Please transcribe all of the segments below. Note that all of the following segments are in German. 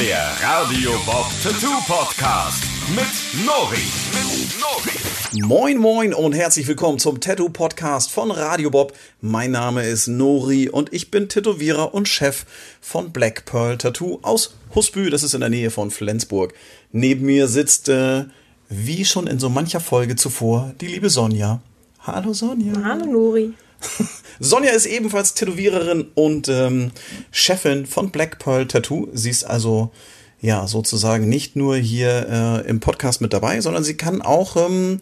Der Radio Bob Tattoo Podcast mit Nori. Mit Nori. Moin Moin und herzlich willkommen zum Tattoo Podcast von Radio Bob. Mein Name ist Nori und ich bin Tätowierer und Chef von Black Pearl Tattoo aus Husbü, das ist in der Nähe von Flensburg. Neben mir sitzt, äh, wie schon in so mancher Folge zuvor, die liebe Sonja. Hallo Sonja. Hallo Nori. Sonja ist ebenfalls Tätowiererin und ähm, Chefin von Black Pearl Tattoo. Sie ist also ja sozusagen nicht nur hier äh, im Podcast mit dabei, sondern sie kann auch ähm,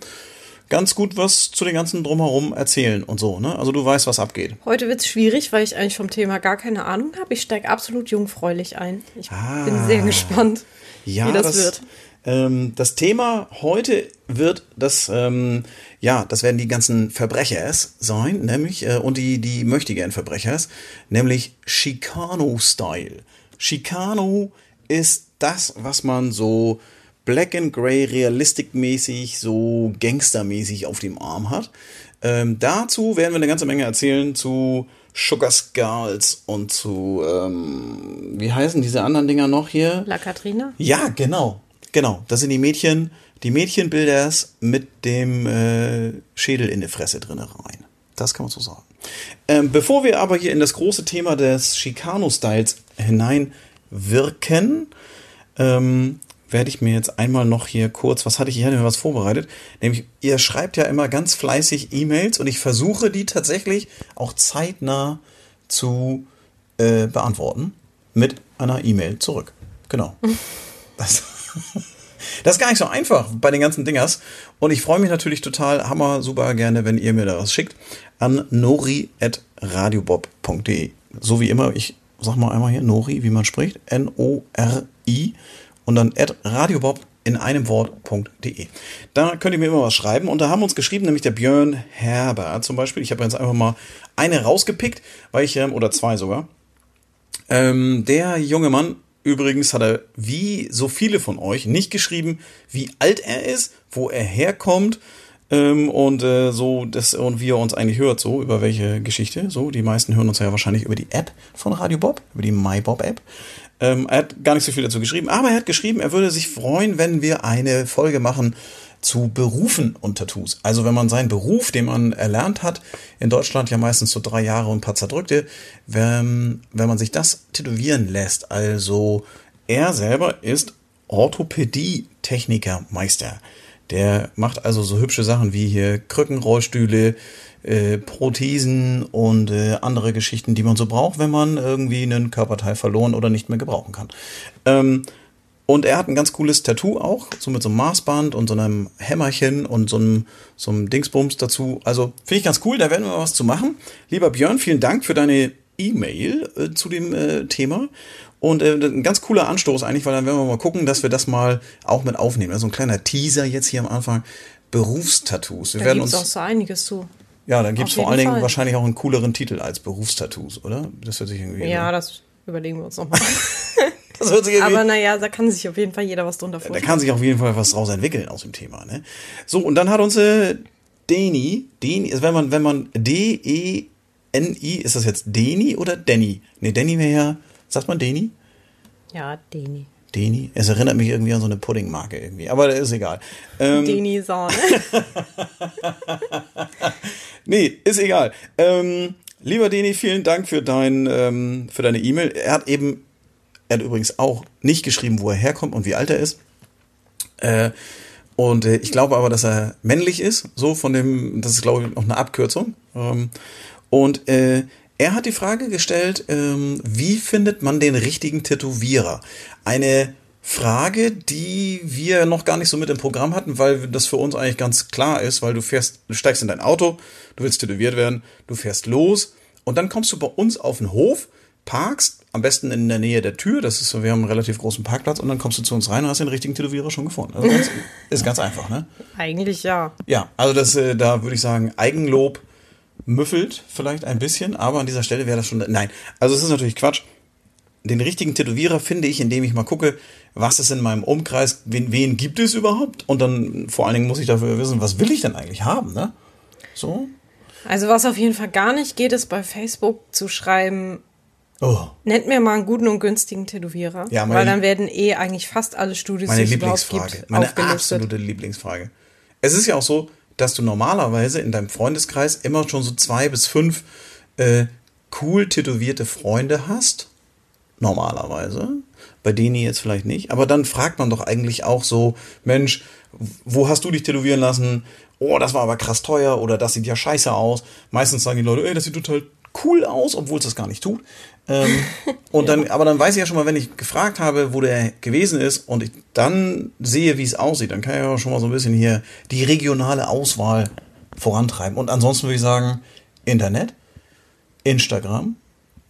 ganz gut was zu den ganzen drumherum erzählen und so. Ne? Also du weißt, was abgeht. Heute wird es schwierig, weil ich eigentlich vom Thema gar keine Ahnung habe. Ich steige absolut jungfräulich ein. Ich Ah. bin sehr gespannt, Ja, wie das, das wird. Ähm, das Thema heute wird das, ähm, ja, das werden die ganzen Verbrechers sein, nämlich, äh, und die, die möchtegern Verbrechers, nämlich Chicano-Style. Chicano ist das, was man so Black and Grey realistikmäßig, so gangstermäßig auf dem Arm hat. Ähm, dazu werden wir eine ganze Menge erzählen zu Sugar Skulls und zu, ähm, wie heißen diese anderen Dinger noch hier? La Katrina? Ja, genau. Genau. Das sind die Mädchen, die Mädchenbilders mit dem äh, Schädel in der Fresse drinne rein. Das kann man so sagen. Ähm, bevor wir aber hier in das große Thema des Chicano-Styles hineinwirken, ähm, werde ich mir jetzt einmal noch hier kurz, was hatte ich, ich hatte mir was vorbereitet, nämlich ihr schreibt ja immer ganz fleißig E-Mails und ich versuche die tatsächlich auch zeitnah zu äh, beantworten mit einer E-Mail zurück. Genau. Das, das ist gar nicht so einfach bei den ganzen Dingers. Und ich freue mich natürlich total, hammer, super gerne, wenn ihr mir da was schickt, an nori.radiobob.de. So wie immer, ich sag mal einmal hier, Nori, wie man spricht, N-O-R-I und dann at radiobob in einem Wort.de. Da könnt ihr mir immer was schreiben. Und da haben uns geschrieben, nämlich der Björn Herber zum Beispiel. Ich habe jetzt einfach mal eine rausgepickt, weil ich, ähm, oder zwei sogar. Ähm, der junge Mann, übrigens hat er wie so viele von euch nicht geschrieben, wie alt er ist, wo er herkommt ähm, und äh, so das und wie er uns eigentlich hört, so über welche Geschichte. So, die meisten hören uns ja wahrscheinlich über die App von Radio Bob, über die MyBob App. Ähm, er hat gar nicht so viel dazu geschrieben, aber er hat geschrieben, er würde sich freuen, wenn wir eine Folge machen zu Berufen und Tattoos. Also wenn man seinen Beruf, den man erlernt hat, in Deutschland ja meistens so drei Jahre und ein paar zerdrückte, wenn, wenn man sich das tätowieren lässt. Also er selber ist Orthopädie-Techniker-Meister. Der macht also so hübsche Sachen wie hier Krückenrollstühle, äh, Prothesen und äh, andere Geschichten, die man so braucht, wenn man irgendwie einen Körperteil verloren oder nicht mehr gebrauchen kann. Ähm, und er hat ein ganz cooles Tattoo auch, so mit so einem Maßband und so einem Hämmerchen und so einem, so einem Dingsbums dazu. Also finde ich ganz cool, da werden wir mal was zu machen. Lieber Björn, vielen Dank für deine E-Mail äh, zu dem äh, Thema. Und äh, ein ganz cooler Anstoß eigentlich, weil dann werden wir mal gucken, dass wir das mal auch mit aufnehmen. Also ein kleiner Teaser jetzt hier am Anfang. Berufstattoos. Wir Da werden gibt es uns. auch so einiges zu. Ja, dann gibt es vor allen Dingen Fall. wahrscheinlich auch einen cooleren Titel als Berufstattoos, oder? Das hört sich irgendwie. Ja, das überlegen wir uns nochmal. das hört sich Aber naja, da kann sich auf jeden Fall jeder was drunter Da vorstellen. kann sich auf jeden Fall was draus entwickeln aus dem Thema. Ne? So, und dann hat uns äh, Deni, Deni, also wenn man, wenn man D-E-N-I, ist das jetzt Deni oder Denny? Ne, Denny wäre ja, sagt man Deni? Ja, Deni. Deni? Es erinnert mich irgendwie an so eine Puddingmarke irgendwie, aber das ist egal. Ähm, Deni Sahne. Nee, ist egal. Ähm, lieber Deni, vielen Dank für, dein, ähm, für deine E-Mail. Er hat eben, er hat übrigens auch nicht geschrieben, wo er herkommt und wie alt er ist. Äh, und äh, ich glaube aber, dass er männlich ist. So von dem, das ist glaube ich noch eine Abkürzung. Ähm, und äh, er hat die Frage gestellt, ähm, wie findet man den richtigen Tätowierer? Eine Frage, die wir noch gar nicht so mit im Programm hatten, weil das für uns eigentlich ganz klar ist, weil du fährst, du steigst in dein Auto, du willst tätowiert werden, du fährst los und dann kommst du bei uns auf den Hof, parkst, am besten in der Nähe der Tür, das ist so, wir haben einen relativ großen Parkplatz und dann kommst du zu uns rein und hast den richtigen Tätowierer schon gefunden. Also ganz, ist ganz einfach, ne? Eigentlich ja. Ja, also das, äh, da würde ich sagen, Eigenlob müffelt vielleicht ein bisschen, aber an dieser Stelle wäre das schon, nein, also es ist natürlich Quatsch. Den richtigen Tätowierer finde ich, indem ich mal gucke, was ist in meinem Umkreis, wen, wen gibt es überhaupt? Und dann vor allen Dingen muss ich dafür wissen, was will ich denn eigentlich haben, ne? So? Also was auf jeden Fall gar nicht geht, ist bei Facebook zu schreiben, Oh, Nennt mir mal einen guten und günstigen Tätowierer. Ja, meine weil dann werden eh eigentlich fast alle Studios, meine Lieblingsfrage. gibt, Meine aufgelistet. absolute Lieblingsfrage. Es ist ja auch so, dass du normalerweise in deinem Freundeskreis immer schon so zwei bis fünf äh, cool tätowierte Freunde hast. Normalerweise. Bei denen jetzt vielleicht nicht. Aber dann fragt man doch eigentlich auch so, Mensch, wo hast du dich tätowieren lassen? Oh, das war aber krass teuer oder das sieht ja scheiße aus. Meistens sagen die Leute, ey, das sieht total cool aus, obwohl es das gar nicht tut. Ähm, und dann, aber dann weiß ich ja schon mal, wenn ich gefragt habe, wo der gewesen ist und ich dann sehe, wie es aussieht, dann kann ich ja schon mal so ein bisschen hier die regionale Auswahl vorantreiben. Und ansonsten würde ich sagen, Internet, Instagram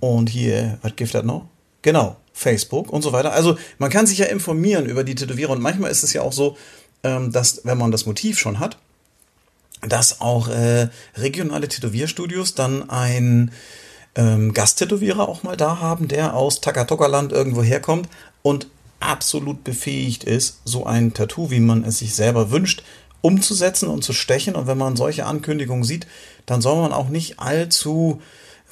und hier, was gibt das noch? Genau, Facebook und so weiter. Also man kann sich ja informieren über die Tätowierer und manchmal ist es ja auch so, ähm, dass wenn man das Motiv schon hat, dass auch äh, regionale Tätowierstudios dann ein ähm, Gasttätowierer auch mal da haben, der aus Takatoka-Land irgendwo herkommt und absolut befähigt ist, so ein Tattoo, wie man es sich selber wünscht, umzusetzen und zu stechen. Und wenn man solche Ankündigungen sieht, dann soll man auch nicht allzu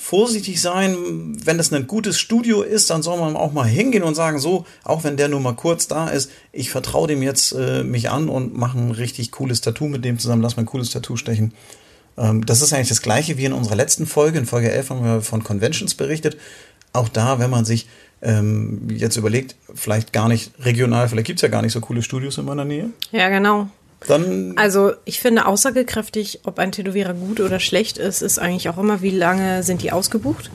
vorsichtig sein. Wenn das ein gutes Studio ist, dann soll man auch mal hingehen und sagen, so, auch wenn der nur mal kurz da ist, ich vertraue dem jetzt äh, mich an und mache ein richtig cooles Tattoo mit dem zusammen, lass mal ein cooles Tattoo stechen. Ähm, das ist eigentlich das gleiche wie in unserer letzten Folge. In Folge 11 haben wir von Conventions berichtet. Auch da, wenn man sich ähm, jetzt überlegt, vielleicht gar nicht regional, vielleicht gibt's ja gar nicht so coole Studios in meiner Nähe, Ja, genau. Dann Also ich finde aussagekräftig, ob ein Tätowierer gut oder schlecht ist, ist eigentlich auch immer, wie lange sind die ausgebucht.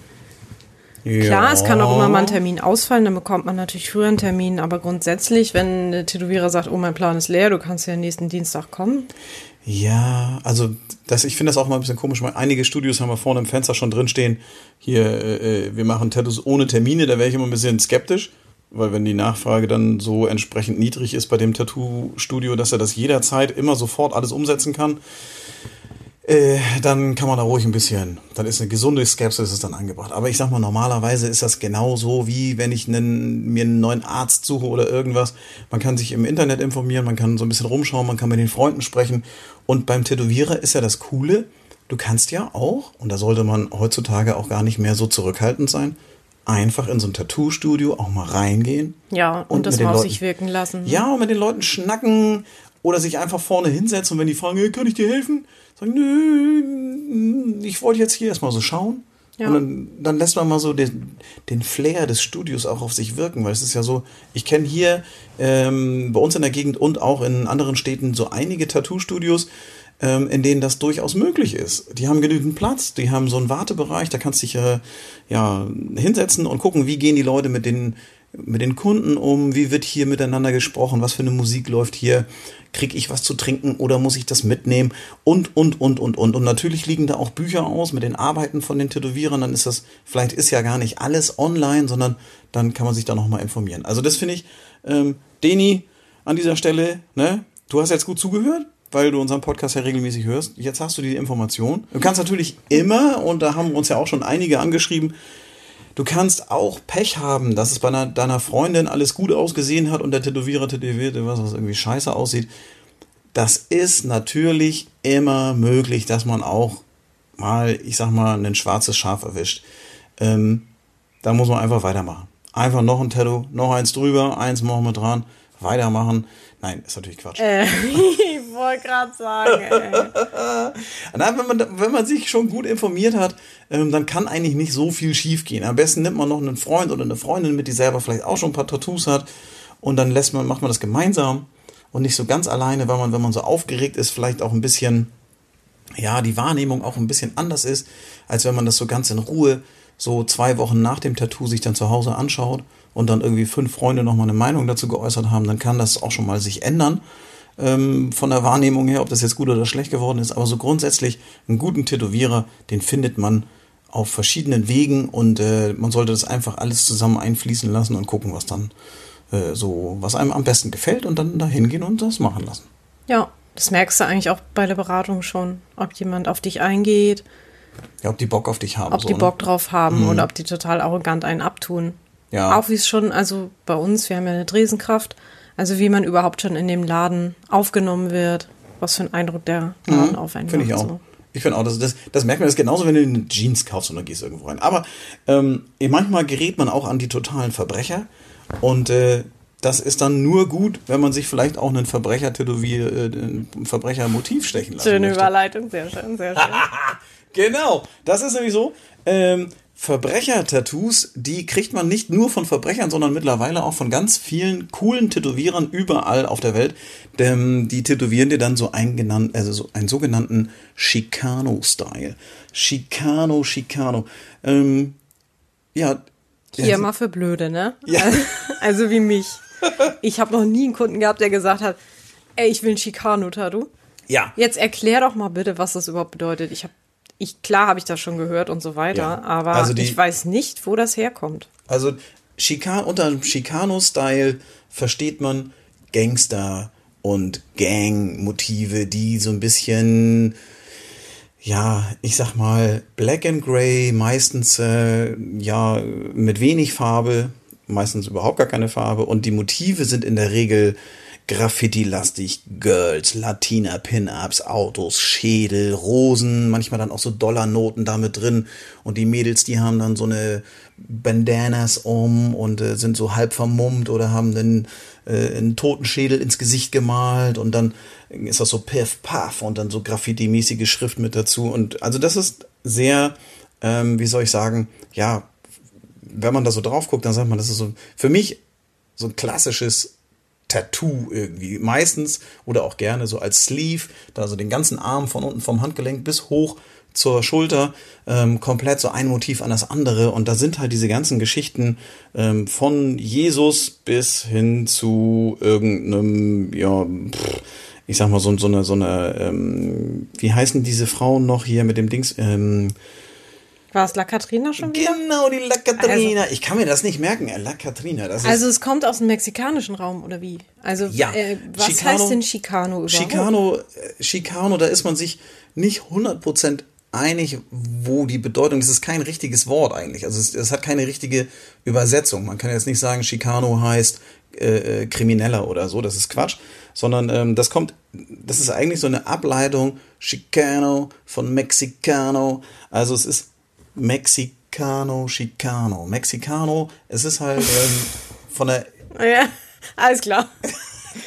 Klar, es kann auch immer mal ein Termin ausfallen, dann bekommt man natürlich früher einen Termin, aber grundsätzlich, wenn der Tätowierer sagt, oh, mein Plan ist leer, du kannst ja nächsten Dienstag kommen. Ja, also das, ich finde das auch mal ein bisschen komisch, weil einige Studios haben wir vorne im Fenster schon drinstehen, hier, äh, äh, wir machen Tattoos ohne Termine, da wäre ich immer ein bisschen skeptisch, weil wenn die Nachfrage dann so entsprechend niedrig ist bei dem Tattoo-Studio, dass er das jederzeit immer sofort alles umsetzen kann, äh, dann kann man da ruhig ein bisschen, dann ist eine gesunde Skepsis ist dann angebracht. Aber ich sag mal, normalerweise ist das genauso wie wenn ich einen, mir einen neuen Arzt suche oder irgendwas. Man kann sich im Internet informieren, man kann so ein bisschen rumschauen, man kann mit den Freunden sprechen. Und beim Tätowierer ist ja das Coole, du kannst ja auch, und da sollte man heutzutage auch gar nicht mehr so zurückhaltend sein, einfach in so ein Tattoo-Studio auch mal reingehen. Ja, und, Und das mal auf Leuten- sich wirken lassen. Ja, und mit den Leuten schnacken oder sich einfach vorne hinsetzen und wenn die fragen, hey, kann ich dir helfen? Sagen, nö, ich wollte jetzt hier erstmal so schauen. Ja. Und dann, dann lässt man mal so den, den Flair des Studios auch auf sich wirken, weil es ist ja so, ich kenne hier ähm, bei uns in der Gegend und auch in anderen Städten so einige Tattoo-Studios, ähm, in denen das durchaus möglich ist. Die haben genügend Platz, die haben so einen Wartebereich, da kannst du dich äh, ja hinsetzen und gucken, wie gehen die Leute mit den mit den Kunden um, wie wird hier miteinander gesprochen, was für eine Musik läuft hier, krieg ich was zu trinken oder muss ich das mitnehmen und, und, und, und, und. Und natürlich liegen da auch Bücher aus mit den Arbeiten von den Tätowierern, dann ist das, vielleicht ist ja gar nicht alles online, sondern dann kann man sich da nochmal informieren. Also das finde ich, ähm, Deni, an dieser Stelle, ne, du hast jetzt gut zugehört, weil du unseren Podcast ja regelmäßig hörst. Jetzt hast du die Information. Du kannst natürlich immer, und da haben uns ja auch schon einige angeschrieben, Du kannst auch Pech haben, dass es bei einer, deiner Freundin alles gut ausgesehen hat und der Tätowierer tätowierte was, was irgendwie scheiße aussieht. Das ist natürlich immer möglich, dass man auch mal, ich sag mal, ein schwarzes Schaf erwischt. Ähm, da muss man einfach weitermachen. Einfach noch ein Tattoo, noch eins drüber, eins machen wir dran, weitermachen. Nein, ist natürlich Quatsch. Äh, ich wollte gerade sagen, ey. Na, wenn, man, wenn man sich schon gut informiert hat, ähm, dann kann eigentlich nicht so viel schiefgehen. Am besten nimmt man noch einen Freund oder eine Freundin mit, die selber vielleicht auch schon ein paar Tattoos hat und dann lässt man, macht man das gemeinsam und nicht so ganz alleine, weil man, wenn man so aufgeregt ist, vielleicht auch ein bisschen, ja, die Wahrnehmung auch ein bisschen anders ist, als wenn man das so ganz in Ruhe so zwei Wochen nach dem Tattoo sich dann zu Hause anschaut und dann irgendwie fünf Freunde nochmal eine Meinung dazu geäußert haben, dann kann das auch schon mal sich ändern ähm, von der Wahrnehmung her, ob das jetzt gut oder schlecht geworden ist. Aber so grundsätzlich einen guten Tätowierer, den findet man auf verschiedenen Wegen und äh, man sollte das einfach alles zusammen einfließen lassen und gucken, was dann äh, so, was einem am besten gefällt und dann da hingehen und das machen lassen. Ja, das merkst du eigentlich auch bei der Beratung schon, ob jemand auf dich eingeht, Ja, ob die Bock auf dich haben. ob so, die ne? Bock drauf haben oder ob die total arrogant einen abtun. Ja. Auch wie es schon, also bei uns, wir haben ja eine Dresenkraft, also wie man überhaupt schon in dem Laden aufgenommen wird, was für einen Eindruck der Laden auf einen Finde ich auch. So. Ich finde auch, das, das, das merkt man, das ist genauso, wenn du eine Jeans kaufst und dann gehst du irgendwo rein. Aber ähm, manchmal gerät man auch an die totalen Verbrecher und äh, das ist dann nur gut, wenn man sich vielleicht auch einen Verbrecher tätowier, äh, ein Verbrechermotiv stechen lassen Schöne möchte. Überleitung, sehr schön, sehr schön. Genau, das ist nämlich so. Ähm, Verbrecher-Tattoos, die kriegt man nicht nur von Verbrechern, sondern mittlerweile auch von ganz vielen coolen Tätowierern überall auf der Welt. Denn die tätowieren dir dann so einen, also so einen sogenannten Chicano-Style. Chicano, Chicano. Ähm, ja. Hier ja, mal für Blöde, ne? Ja. Also wie mich. Ich habe noch nie einen Kunden gehabt, der gesagt hat, ey, ich will ein Chicano-Tattoo. Ja. Jetzt erklär doch mal bitte, was das überhaupt bedeutet. Ich habe, ich klar habe ich das schon gehört und so weiter, Ja. aber Also die- ich weiß nicht, wo das herkommt. Also Chican unter dem Chicano-Style versteht man Gangster und Gang-Motive, die so ein bisschen, ja, ich sag mal, Black and Grey, meistens äh, ja mit wenig Farbe, meistens überhaupt gar keine Farbe und die Motive sind in der Regel Graffiti-lastig, Girls, Latina, Pin-Ups, Autos, Schädel, Rosen, manchmal dann auch so Dollarnoten damit drin. Und die Mädels, die haben dann so eine Bandanas um und äh, sind so halb vermummt oder haben dann äh, einen Totenschädel ins Gesicht gemalt und dann ist das so Piff, Puff und dann so Graffiti-mäßige Schrift mit dazu. Und also das ist sehr, ähm, wie soll ich sagen, ja, wenn man da so drauf guckt, dann sagt man, das ist so für mich so ein klassisches Tattoo irgendwie. Meistens oder auch gerne so als Sleeve, da so den ganzen Arm von unten vom Handgelenk bis hoch zur Schulter, ähm, komplett so ein Motiv an das andere. Und da sind halt diese ganzen Geschichten ähm, von Jesus bis hin zu irgendeinem, ja, pff, ich sag mal, so, so eine, so eine, ähm, wie heißen diese Frauen noch hier mit dem Dings? Ähm, War es La Katrina schon wieder? genau, die La Catrina. ich kann mir das nicht merken, äh, La Catrina. Das ist Also es kommt aus dem mexikanischen Raum, oder wie? Also Ja. äh, was Chicano- heißt denn Chicano überhaupt? Chicano, äh, Chicano, da ist man sich nicht 100% einig, wo die Bedeutung, das ist kein richtiges Wort eigentlich. Also es, es hat keine richtige Übersetzung. Man kann jetzt nicht sagen, Chicano heißt äh, äh, Krimineller oder so, das ist Quatsch, sondern ähm, das kommt, das ist eigentlich so eine Ableitung Chicano von Mexicano. Also es ist Mexicano, Chicano. Mexicano, es ist halt ähm, von der Ja, alles klar.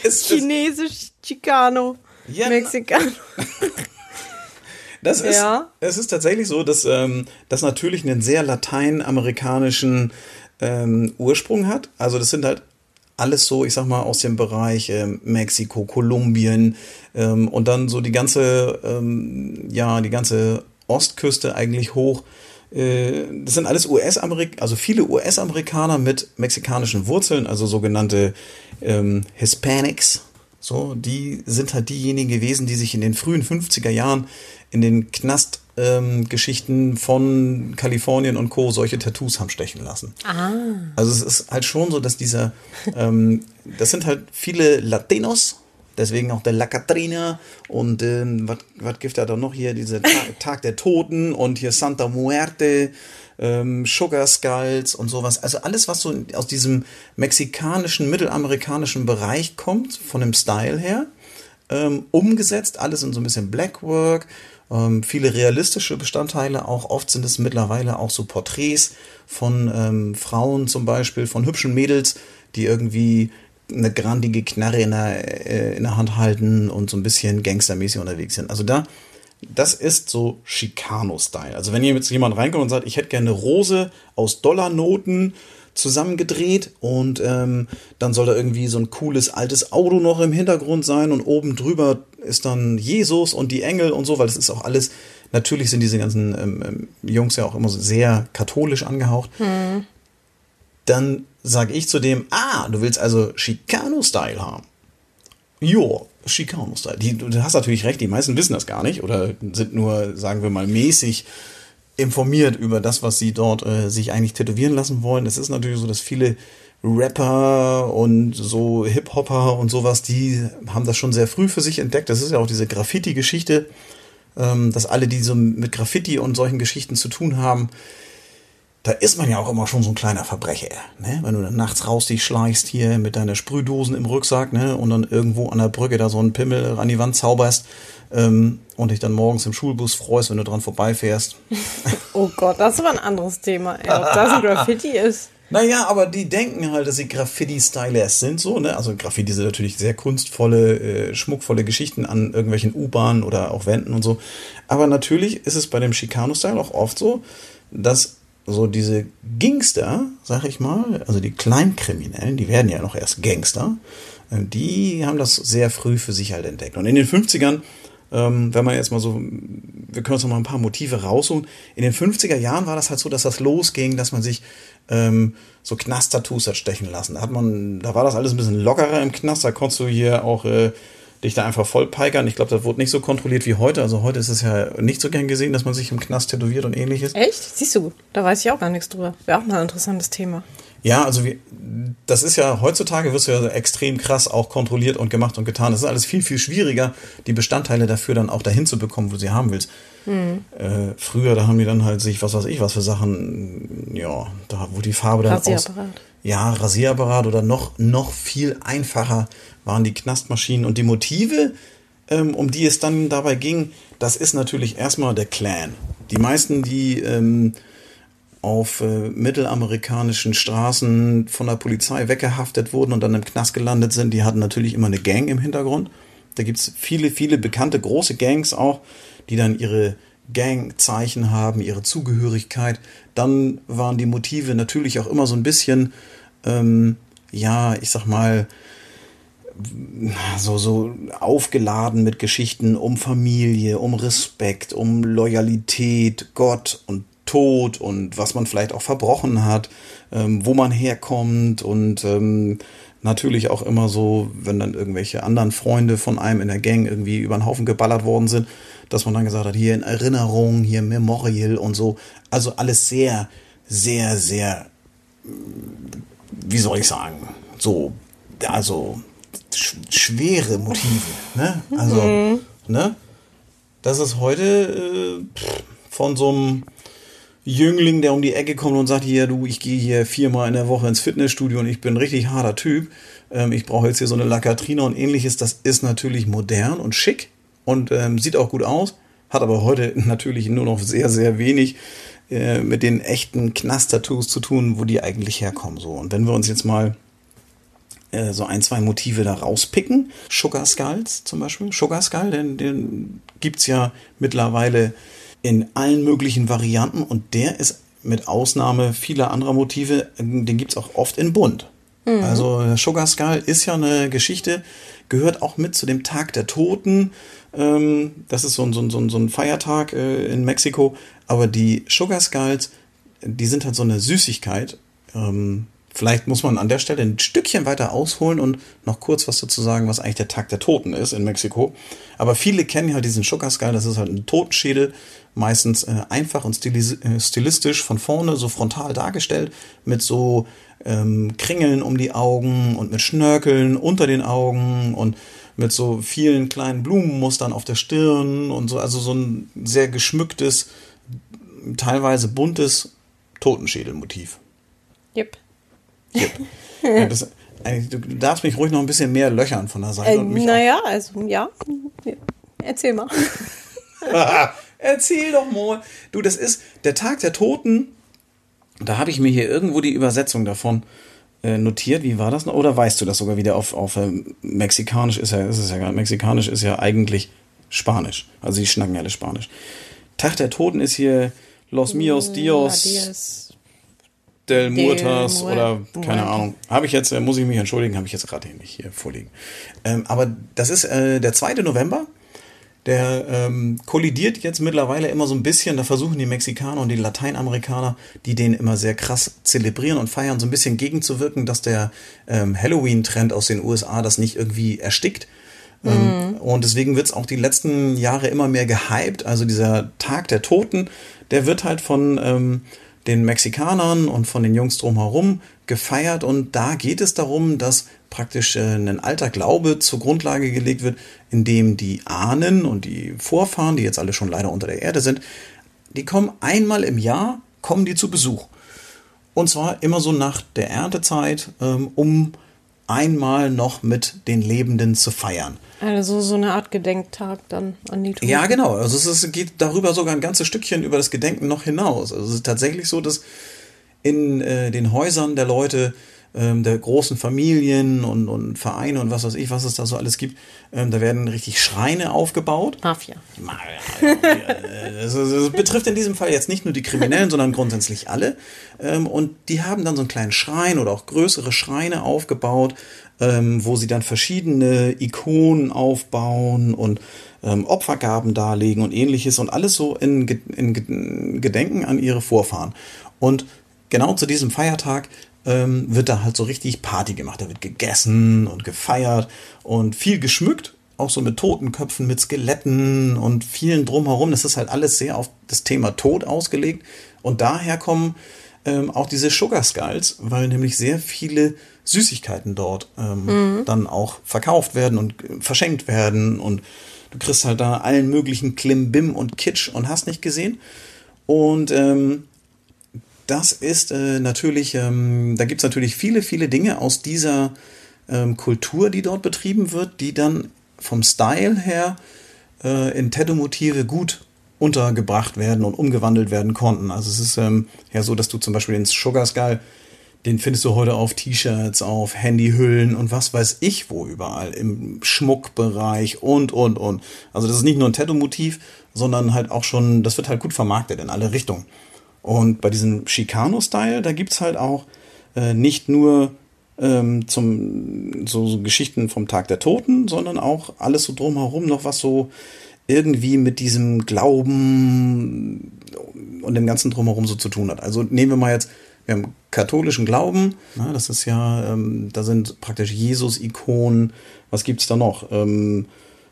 es, es, Chinesisch, Chicano, Ja, Mexikano. Das ist, Ja. es ist tatsächlich so, dass ähm, das natürlich einen sehr lateinamerikanischen ähm, Ursprung hat. Also das sind halt alles so, ich sag mal, aus dem Bereich ähm, Mexiko, Kolumbien ähm, und dann so die ganze, ähm, ja, die ganze Ostküste eigentlich hoch. Äh, Das sind alles US-Amerikaner, also viele US-Amerikaner mit mexikanischen Wurzeln, also sogenannte ähm, Hispanics. So, die sind halt diejenigen gewesen, die sich in den frühen 50er Jahren in den Knastgeschichten ähm, von Kalifornien und Co. solche Tattoos haben stechen lassen. Ah. Also es ist halt schon so, dass dieser, ähm, das sind halt viele Latinos, deswegen auch der La Catrina und ähm, was gibt da noch hier, dieser Tag, Tag der Toten und hier Santa Muerte, ähm, Sugar Skulls und sowas. Also alles, was so aus diesem mexikanischen, mittelamerikanischen Bereich kommt, von dem Style her, ähm, umgesetzt, alles in so ein bisschen Blackwork, ähm, viele realistische Bestandteile, auch oft sind es mittlerweile auch so Porträts von ähm, Frauen zum Beispiel, von hübschen Mädels, die irgendwie eine grandige Knarre in der, äh, in der Hand halten und so ein bisschen gangstermäßig unterwegs sind. Also da, das ist so Chicano-Style. Also wenn hier jetzt jemand reinkommt und sagt, ich hätte gerne eine Rose aus Dollarnoten zusammengedreht und ähm, dann soll da irgendwie so ein cooles altes Auto noch im Hintergrund sein und oben drüber ist dann Jesus und die Engel und so, weil das ist auch alles, natürlich sind diese ganzen ähm, ähm, Jungs ja auch immer so sehr katholisch angehaucht. Dann sage ich zu dem, ah, du willst also Chicano-Style haben. Jo, Chicano-Style. Du hast natürlich recht, die meisten wissen das gar nicht oder sind nur, sagen wir mal, mäßig informiert über das, was sie dort äh, sich eigentlich tätowieren lassen wollen. Es ist natürlich so, dass viele Rapper und so Hip-Hopper und sowas, die haben das schon sehr früh für sich entdeckt. Das ist ja auch diese Graffiti-Geschichte, ähm, dass alle, die so mit Graffiti und solchen Geschichten zu tun haben, da ist man ja auch immer schon so ein kleiner Verbrecher, ne? Wenn du dann nachts raus dich schleichst hier mit deiner Sprühdosen im Rucksack, ne? Und dann irgendwo an der Brücke da so einen Pimmel an die Wand zauberst, ähm, und dich dann morgens im Schulbus freust, wenn du dran vorbeifährst. oh Gott, das ist aber ein anderes Thema. Ey, ob das ein Graffiti ist. Naja, aber die denken halt, dass sie Graffiti-Stylers sind, so, ne? Also Graffiti sind natürlich sehr kunstvolle, äh, schmuckvolle Geschichten an irgendwelchen U-Bahnen oder auch Wänden und so. Aber natürlich ist es bei dem Chicano-Style auch oft so, dass so diese Gangster, sag ich mal, also die Kleinkriminellen, die werden ja noch erst Gangster, äh, die haben das sehr früh für sich halt entdeckt. Und in den 50ern ähm, wenn man jetzt mal so, wir können uns noch mal ein paar Motive rausholen. In den 50er Jahren war das halt so, dass das losging, dass man sich ähm, so Knast-Tattoos hat stechen lassen. Da hat man, da war das alles ein bisschen lockerer im Knast, da konntest du hier auch äh, dich da einfach voll peigern. Ich glaube, das wurde nicht so kontrolliert wie heute. Also heute ist es ja nicht so gern gesehen, dass man sich im Knast tätowiert und ähnliches. Echt? Siehst du, da weiß ich auch gar nichts drüber. Wäre auch mal ein interessantes Thema. Ja, also wie, das ist ja heutzutage wirst du ja extrem krass auch kontrolliert und gemacht und getan. Das ist alles viel, viel schwieriger, die Bestandteile dafür dann auch dahin zu bekommen, wo sie haben willst. Mhm. Äh, früher, da haben die dann halt sich, was weiß ich, was für Sachen, ja, da, wo die Farbe dann Rasierapparat. aus. Ja, Rasierapparat oder noch, noch viel einfacher waren die Knastmaschinen und die Motive, ähm, um die es dann dabei ging, das ist natürlich erstmal der Clan. Die meisten, die ähm, auf äh, mittelamerikanischen Straßen von der Polizei weggehaftet wurden und dann im Knast gelandet sind, die hatten natürlich immer eine Gang im Hintergrund. Da gibt es viele, viele bekannte große Gangs auch, die dann ihre Gangzeichen haben, ihre Zugehörigkeit. Dann waren die Motive natürlich auch immer so ein bisschen, ähm, ja, ich sag mal, so, so aufgeladen mit Geschichten um Familie, um Respekt, um Loyalität, Gott und Tod und was man vielleicht auch verbrochen hat, ähm, wo man herkommt und ähm, natürlich auch immer so, wenn dann irgendwelche anderen Freunde von einem in der Gang irgendwie über den Haufen geballert worden sind, dass man dann gesagt hat, hier in Erinnerung, hier Memorial und so. Also alles sehr, sehr, sehr, wie soll ich sagen, so, also sch schwere Motive. Ne? Also, mhm. ne? Das ist heute äh, von so einem Jüngling, der um die Ecke kommt und sagt, hier, du, ich gehe hier viermal in der Woche ins Fitnessstudio und ich bin ein richtig harter Typ. Ähm, ich brauche jetzt hier so eine Lakatrina und ähnliches. Das ist natürlich modern und schick und ähm, sieht auch gut aus, hat aber heute natürlich nur noch sehr, sehr wenig äh, mit den echten Knast-Tattoos zu tun, wo die eigentlich herkommen. So. Und wenn wir uns jetzt mal äh, so ein, zwei Motive da rauspicken, Sugar Skulls zum Beispiel, Sugar Skull, den, den gibt's ja mittlerweile in allen möglichen Varianten und der ist mit Ausnahme vieler anderer Motive, den gibt es auch oft in bunt. Mhm. Also Sugar Skull ist ja eine Geschichte, gehört auch mit zu dem Tag der Toten. Ähm, das ist so ein, so ein, so ein Feiertag äh, in Mexiko. Aber die Sugar Skulls, die sind halt so eine Süßigkeit. Ähm, Vielleicht muss man an der Stelle ein Stückchen weiter ausholen und noch kurz was dazu sagen, was eigentlich der Tag der Toten ist in Mexiko. Aber viele kennen halt diesen Sugar das ist halt ein Totenschädel, meistens äh, einfach und äh, stilistisch von vorne so frontal dargestellt, mit so ähm, Kringeln um die Augen und mit Schnörkeln unter den Augen und mit so vielen kleinen Blumenmustern auf der Stirn und so, also so ein sehr geschmücktes, teilweise buntes Totenschädelmotiv. Yep. Ja, das, du darfst mich ruhig noch ein bisschen mehr löchern von der Seite. Äh, naja, also ja. Erzähl mal. Erzähl doch mal. Du, das ist der Tag der Toten. Da habe ich mir hier irgendwo die Übersetzung davon äh, notiert. Wie war das noch? Oder weißt du das sogar wieder auf, auf äh, Mexikanisch ist ja, ist es ja gar Mexikanisch ist ja eigentlich Spanisch. Also die schnacken ja alle Spanisch. Tag der Toten ist hier Los Mios Dios. Del Murtas oder keine Ahnung. Habe ich jetzt, äh, muss ich mich entschuldigen, habe ich jetzt gerade nicht hier vorliegen. Ähm, aber das ist äh, der 2. November. Der ähm, kollidiert jetzt mittlerweile immer so ein bisschen. Da versuchen die Mexikaner und die Lateinamerikaner, die den immer sehr krass zelebrieren und feiern, so ein bisschen gegenzuwirken, dass der ähm, Halloween-Trend aus den USA das nicht irgendwie erstickt. Ähm, mhm. Und deswegen wird es auch die letzten Jahre immer mehr gehypt. Also dieser Tag der Toten, der wird halt von ähm, den Mexikanern und von den Jungs drumherum gefeiert und da geht es darum, dass praktisch äh, ein alter Glaube zur Grundlage gelegt wird, in dem die Ahnen und die Vorfahren, die jetzt alle schon leider unter der Erde sind, die kommen einmal im Jahr, kommen die zu Besuch. Und zwar immer so nach der Erntezeit, ähm, um einmal noch mit den Lebenden zu feiern. Also so eine Art Gedenktag dann an die Toten. Ja, genau. Also es ist, geht darüber sogar ein ganzes Stückchen über das Gedenken noch hinaus. Also es ist tatsächlich so, dass in äh, den Häusern der Leute ähm, der großen Familien und, und Vereine und was weiß ich, was es da so alles gibt. Ähm, da werden richtig Schreine aufgebaut. Mafia. Das, das betrifft in diesem Fall jetzt nicht nur die Kriminellen, sondern grundsätzlich alle. Ähm, und die haben dann so einen kleinen Schrein oder auch größere Schreine aufgebaut, ähm, wo sie dann verschiedene Ikonen aufbauen und ähm, Opfergaben darlegen und ähnliches und alles so in, in Gedenken an ihre Vorfahren. Und genau zu diesem Feiertag ähm, wird da halt so richtig Party gemacht. Da wird gegessen und gefeiert und viel geschmückt, auch so mit Totenköpfen, mit Skeletten und vielen drumherum. Das ist halt alles sehr auf das Thema Tod ausgelegt. Und daher kommen ähm, auch diese Sugar Skulls, weil nämlich sehr viele Süßigkeiten dort ähm, mhm. dann auch verkauft werden und äh, verschenkt werden. Und du kriegst halt da allen möglichen Klimbim und Kitsch und hast nicht gesehen. Und ähm, das ist äh, natürlich, ähm, da gibt es natürlich viele, viele Dinge aus dieser ähm, Kultur, die dort betrieben wird, die dann vom Style her äh, in Tattoo-Motive gut untergebracht werden und umgewandelt werden konnten. Also es ist ähm, ja so, dass du zum Beispiel den Sugar Skull, den findest du heute auf T-Shirts, auf Handyhüllen und was weiß ich wo überall, im Schmuckbereich und, und, und. Also das ist nicht nur ein Tattoo-Motiv, sondern halt auch schon, das wird halt gut vermarktet in alle Richtungen. Und bei diesem Chicano-Style, da gibt es halt auch äh, nicht nur ähm, zum, so, so, Geschichten vom Tag der Toten, sondern auch alles so drumherum noch, was so irgendwie mit diesem Glauben und dem ganzen drumherum so zu tun hat. Also nehmen wir mal jetzt, wir haben katholischen Glauben, na, das ist ja, ähm, da sind praktisch Jesus-Ikonen, was gibt es da noch? Ähm,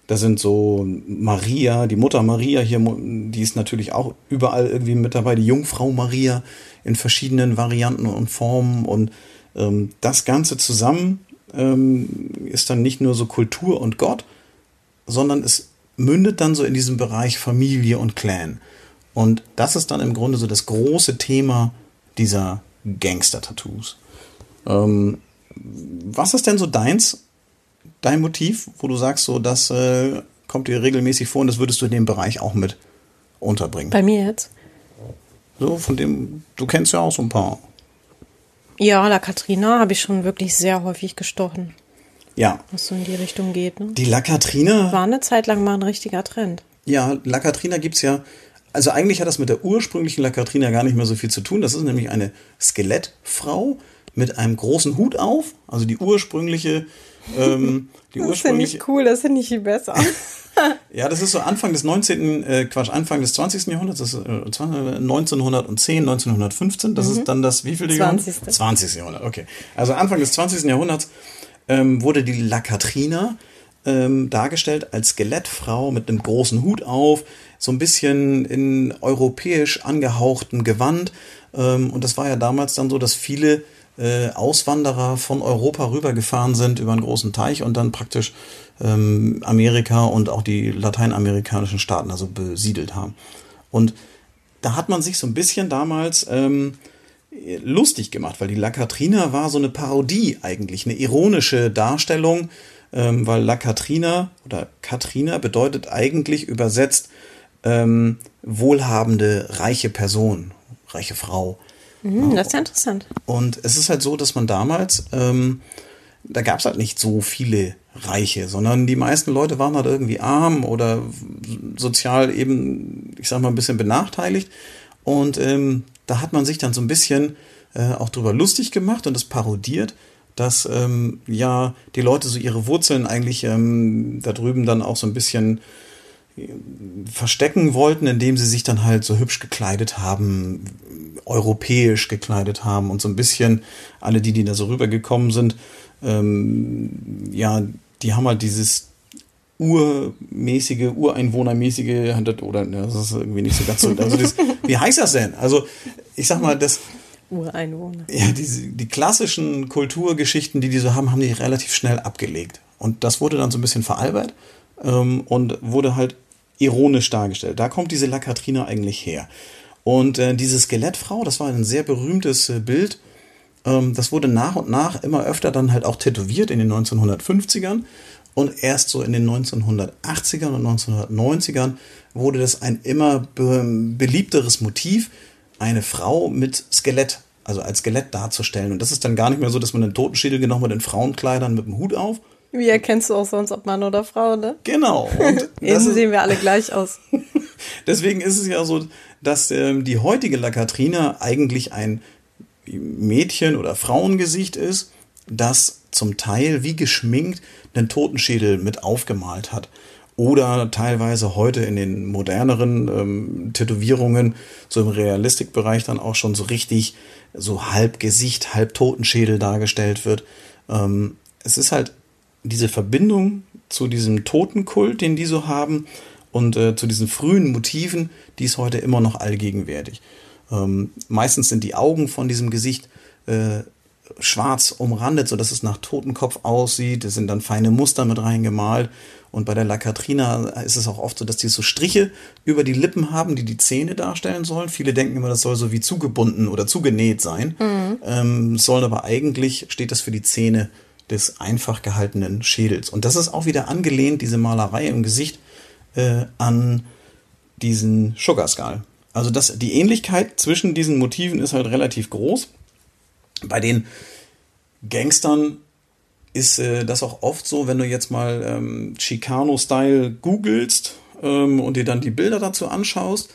da sind so Maria, die Mutter Maria hier, die ist natürlich auch überall irgendwie mit dabei, die Jungfrau Maria in verschiedenen Varianten und Formen. Und ähm, das Ganze zusammen ähm, ist dann nicht nur so Kultur und Gott, sondern es mündet dann so in diesem Bereich Familie und Clan. Und das ist dann im Grunde so das große Thema dieser Gangster-Tattoos. Ähm, was ist denn so deins dein Motiv, wo du sagst, so das äh, kommt dir regelmäßig vor und das würdest du in dem Bereich auch mit unterbringen? Bei mir jetzt? So, von dem, du kennst ja auch so ein paar. Ja, La Katrina habe ich schon wirklich sehr häufig gestochen. Ja. Was so in die Richtung geht. Ne? Die La Katrina. War eine Zeit lang mal ein richtiger Trend. Ja, La Katrina gibt es ja. Also eigentlich hat das mit der ursprünglichen La Katrina gar nicht mehr so viel zu tun. Das ist nämlich eine Skelettfrau mit einem großen Hut auf. Also die ursprüngliche ähm, die das finde ich cool, das finde ich viel besser. ja, das ist so Anfang des 19., äh, Quatsch, Anfang des 20. Jahrhunderts, das ist, äh, 1910, 1915, das mhm. ist dann das wievielte 20. Jahrhundert? 20. Jahrhundert, okay. Also Anfang des 20. Jahrhunderts ähm, wurde die La Katrina ähm, dargestellt als Skelettfrau mit einem großen Hut auf, so ein bisschen in europäisch angehauchtem Gewand. Ähm, und das war ja damals dann so, dass viele äh, Auswanderer von Europa rübergefahren sind über einen großen Teich und dann praktisch ähm, Amerika und auch die lateinamerikanischen Staaten also besiedelt haben. Und da hat man sich so ein bisschen damals ähm, lustig gemacht, weil die La Katrina war so eine Parodie eigentlich, eine ironische Darstellung, ähm, weil La Katrina oder Katrina bedeutet eigentlich übersetzt ähm, wohlhabende, reiche Person, reiche Frau. Mhm, das ist ja interessant. Und es ist halt so, dass man damals, ähm, da gab es halt nicht so viele Reiche, sondern die meisten Leute waren halt irgendwie arm oder sozial eben, ich sag mal, ein bisschen benachteiligt. Und ähm, da hat man sich dann so ein bisschen äh, auch drüber lustig gemacht und das parodiert, dass ähm, ja die Leute so ihre Wurzeln eigentlich ähm, da drüben dann auch so ein bisschen verstecken wollten, indem sie sich dann halt so hübsch gekleidet haben, europäisch gekleidet haben und so ein bisschen alle die, die da so rübergekommen sind, ähm, ja, die haben halt dieses urmäßige, ureinwohnermäßige, oder ne, das ist irgendwie nicht so ganz so. Also das, wie heißt das denn? Also ich sag mal, das Ureinwohner. Ja, diese, die klassischen Kulturgeschichten, die die so haben, haben die relativ schnell abgelegt. Und das wurde dann so ein bisschen veralbert ähm, und wurde halt ironisch dargestellt. Da kommt diese La Katrina eigentlich her. Und äh, diese Skelettfrau, das war ein sehr berühmtes äh, Bild Ähm, das wurde nach und nach immer öfter dann halt auch tätowiert in den 1950ern. Und erst so in den 1980ern und 1990ern wurde das ein immer be beliebteres Motiv, eine Frau mit Skelett, also als Skelett darzustellen. Und das ist dann gar nicht mehr so, dass man einen Totenschädel genommen hat in Frauenkleidern mit dem Hut auf. Wie erkennst du auch sonst, ob Mann oder Frau, ne? Genau. Und Innen sehen wir alle gleich aus. Deswegen ist es ja so, dass ähm, die heutige La Katrina eigentlich ein Mädchen- oder Frauengesicht ist, das zum Teil wie geschminkt einen Totenschädel mit aufgemalt hat. Oder teilweise heute in den moderneren ähm, Tätowierungen, so im Realistikbereich dann auch schon so richtig so halb Gesicht, halb Totenschädel dargestellt wird. Ähm, es ist halt diese Verbindung zu diesem Totenkult, den die so haben, und äh, zu diesen frühen Motiven, die ist heute immer noch allgegenwärtig. Ähm, meistens sind die Augen von diesem Gesicht äh, schwarz umrandet, sodass es nach Totenkopf aussieht. Es sind dann feine Muster mit reingemalt. Und bei der La Katrina ist es auch oft so, dass die so Striche über die Lippen haben, die die Zähne darstellen sollen. Viele denken immer, das soll so wie zugebunden oder zugenäht sein. Mhm. Ähm, soll aber eigentlich, steht das für die Zähne des einfach gehaltenen Schädels. Und das ist auch wieder angelehnt, diese Malerei im Gesicht, äh, an diesen Sugar Skull. Also das, die Ähnlichkeit zwischen diesen Motiven ist halt relativ groß. Bei den Gangstern ist äh, das auch oft so, wenn du jetzt mal ähm, Chicano-Style googelst ähm, und dir dann die Bilder dazu anschaust,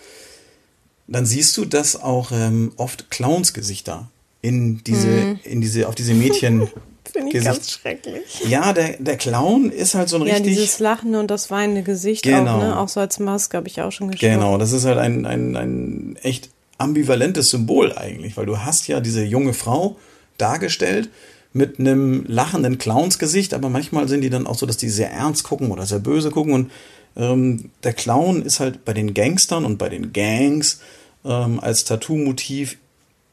dann siehst du, dass auch ähm, oft Clownsgesichter in diese, mhm. in diese, auf diese Mädchen Finde ich Gesicht. ganz schrecklich. Ja, der, der Clown ist halt so ein ja, richtig. Ja, dieses lachende und das weinende Gesicht genau. auch, ne? Auch so als Maske habe ich auch schon geschaut. Genau, das ist halt ein, ein, ein echt ambivalentes Symbol eigentlich, weil du hast ja diese junge Frau dargestellt mit einem lachenden Clownsgesicht, aber manchmal sind die dann auch so, dass die sehr ernst gucken oder sehr böse gucken und ähm, der Clown ist halt bei den Gangstern und bei den Gangs ähm, als Tattoo-Motiv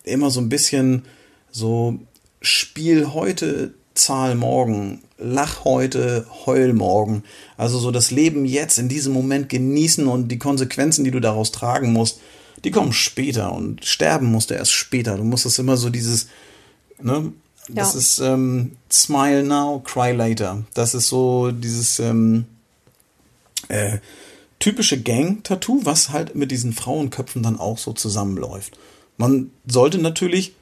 immer so ein bisschen so Spiel heute, Zahl morgen, lach heute, heul morgen. Also so das Leben jetzt in diesem Moment genießen und die Konsequenzen, die du daraus tragen musst, die kommen später und sterben musst du erst später. Du musst es immer so dieses, ne, ja. das ist ähm, Smile now, cry later. Das ist so dieses ähm, äh, typische Gang-Tattoo, was halt mit diesen Frauenköpfen dann auch so zusammenläuft. Man sollte natürlich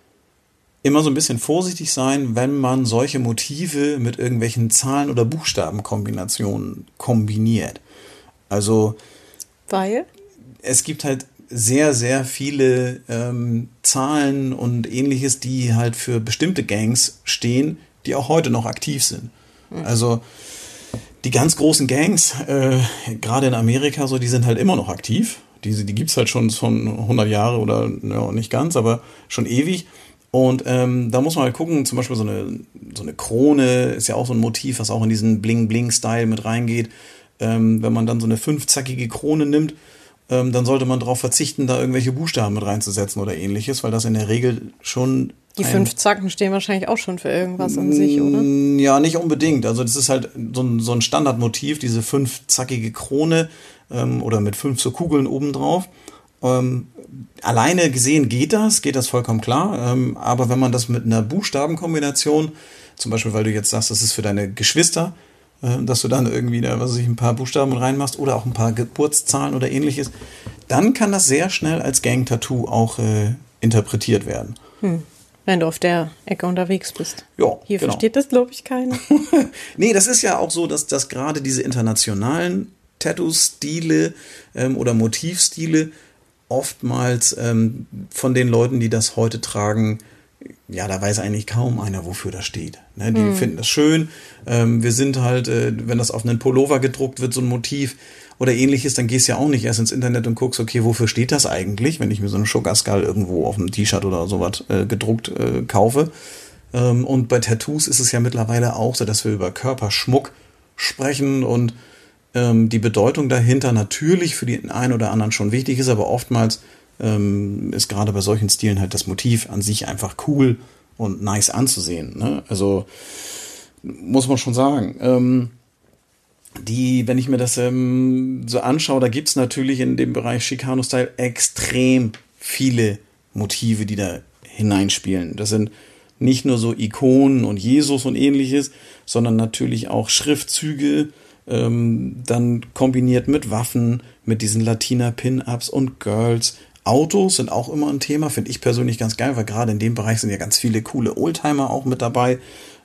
immer so ein bisschen vorsichtig sein, wenn man solche Motive mit irgendwelchen Zahlen- oder Buchstabenkombinationen kombiniert. Also. Weil? Es gibt halt sehr, sehr viele ähm, Zahlen und ähnliches, die halt für bestimmte Gangs stehen, die auch heute noch aktiv sind. Mhm. Also die ganz großen Gangs, äh, gerade in Amerika, so, die sind halt immer noch aktiv. Die, die gibt es halt schon von 100 Jahre oder ja, nicht ganz, aber schon ewig. Und ähm, da muss man halt gucken, zum Beispiel so eine, so eine Krone ist ja auch so ein Motiv, was auch in diesen Bling-Bling-Style mit reingeht. Ähm, wenn man dann so eine fünfzackige Krone nimmt, ähm, dann sollte man darauf verzichten, da irgendwelche Buchstaben mit reinzusetzen oder ähnliches, weil das in der Regel schon. Die fünf Zacken stehen wahrscheinlich auch schon für irgendwas an sich, oder? Mm, ja, nicht unbedingt. Also das ist halt so ein, so ein Standardmotiv, diese fünfzackige Krone ähm, oder mit fünf so Kugeln obendrauf. Ähm, alleine gesehen geht das, geht das vollkommen klar. Ähm, aber wenn man das mit einer Buchstabenkombination, zum Beispiel, weil du jetzt sagst, das ist für deine Geschwister, äh, dass du dann irgendwie da, was ich, ein paar Buchstaben reinmachst oder auch ein paar Geburtszahlen oder ähnliches, dann kann das sehr schnell als Gang-Tattoo auch äh, interpretiert werden. Hm. Wenn du auf der Ecke unterwegs bist. Ja. Hier genau. versteht das, glaube ich, keiner. nee, das ist ja auch so, dass, dass gerade diese internationalen Tattoo-Stile ähm, oder Motivstile oftmals ähm, von den Leuten, die das heute tragen, ja, da weiß eigentlich kaum einer, wofür das steht. Ne, die hm. finden das schön. Ähm, wir sind halt, äh, wenn das auf einen Pullover gedruckt wird, so ein Motiv oder ähnliches, dann gehst du ja auch nicht erst ins Internet und guckst, okay, wofür steht das eigentlich, wenn ich mir so einen Sugar Skull irgendwo auf einem T-Shirt oder sowas äh, gedruckt äh, kaufe. Ähm, und bei Tattoos ist es ja mittlerweile auch so, dass wir über Körperschmuck sprechen und ähm, die Bedeutung dahinter natürlich für den einen oder anderen schon wichtig ist, aber oftmals ähm, ist gerade bei solchen Stilen halt das Motiv an sich einfach cool und nice anzusehen. Ne? Also muss man schon sagen. Ähm, die, wenn ich mir das ähm, so anschaue, da gibt es natürlich in dem Bereich Chicano-Style extrem viele Motive, die da hineinspielen. Das sind nicht nur so Ikonen und Jesus und ähnliches, sondern natürlich auch Schriftzüge, ähm, dann kombiniert mit Waffen, mit diesen Latina-Pin-Ups und Girls. Autos sind auch immer ein Thema, finde ich persönlich ganz geil, weil gerade in dem Bereich sind ja ganz viele coole Oldtimer auch mit dabei.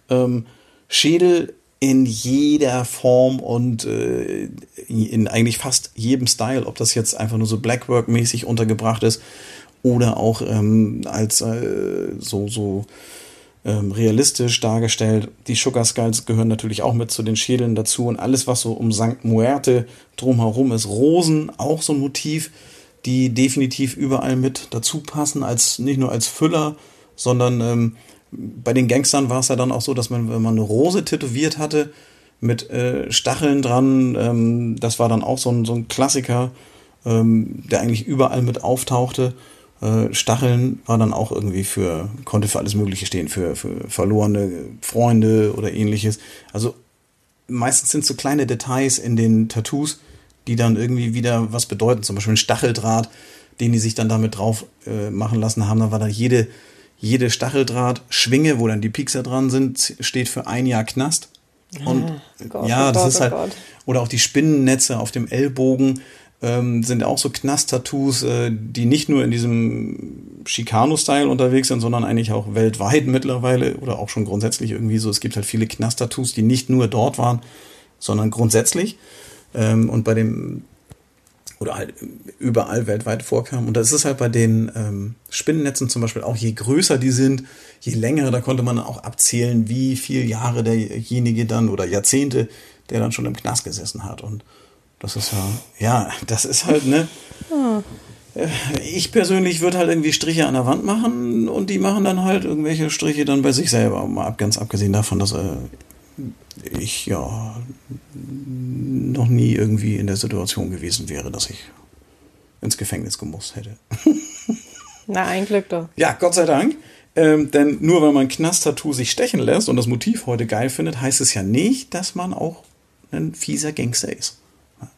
Ähm, Schädel in jeder Form und äh, in eigentlich fast jedem Style, ob das jetzt einfach nur so Blackwork-mäßig untergebracht ist oder auch ähm, als äh, so, so ähm, realistisch dargestellt. Die Sugar Skulls gehören natürlich auch mit zu den Schädeln dazu und alles, was so um St. Muerte drumherum ist. Rosen, auch so ein Motiv, die definitiv überall mit dazu passen, als nicht nur als Füller, sondern ähm, bei den Gangstern war es ja dann auch so, dass man, wenn man eine Rose tätowiert hatte, mit äh, Stacheln dran, ähm, das war dann auch so ein, so ein Klassiker, ähm, der eigentlich überall mit auftauchte. Äh, Stacheln war dann auch irgendwie für, konnte für alles Mögliche stehen, für, für verlorene Freunde oder ähnliches. Also meistens sind so kleine Details in den Tattoos, die dann irgendwie wieder was bedeuten. Zum Beispiel ein Stacheldraht, den die sich dann damit drauf äh, machen lassen haben. Da war dann jede, jede Stacheldraht-Schwinge, wo dann die Piekser dran sind, steht für ein Jahr Knast. Und ah, Gott, ja, oh das Gott, ist halt, oh oder auch die Spinnennetze auf dem Ellbogen ähm, sind auch so Knast-Tattoos, äh, die nicht nur in diesem Chicano-Style unterwegs sind, sondern eigentlich auch weltweit mittlerweile oder auch schon grundsätzlich irgendwie so. Es gibt halt viele Knast-Tattoos, die nicht nur dort waren, sondern grundsätzlich. Ähm, und bei dem oder halt überall weltweit vorkamen. Und das ist halt bei den ähm, Spinnennetzen zum Beispiel auch, je größer die sind, je länger, da konnte man auch abzählen, wie viele Jahre derjenige dann oder Jahrzehnte, der dann schon im Knast gesessen hat. Und das ist ja, ja, das ist halt, ne? Oh. Ich persönlich würde halt irgendwie Striche an der Wand machen und die machen dann halt irgendwelche Striche dann bei sich selber. Mal ab, ganz abgesehen davon, dass äh, ich ja noch nie irgendwie in der Situation gewesen wäre, dass ich ins Gefängnis gemusst hätte. Na, ein Glück doch. Ja, Gott sei Dank. Ähm, denn nur weil man Knast-Tattoo sich stechen lässt und das Motiv heute geil findet, heißt es ja nicht, dass man auch ein fieser Gangster ist.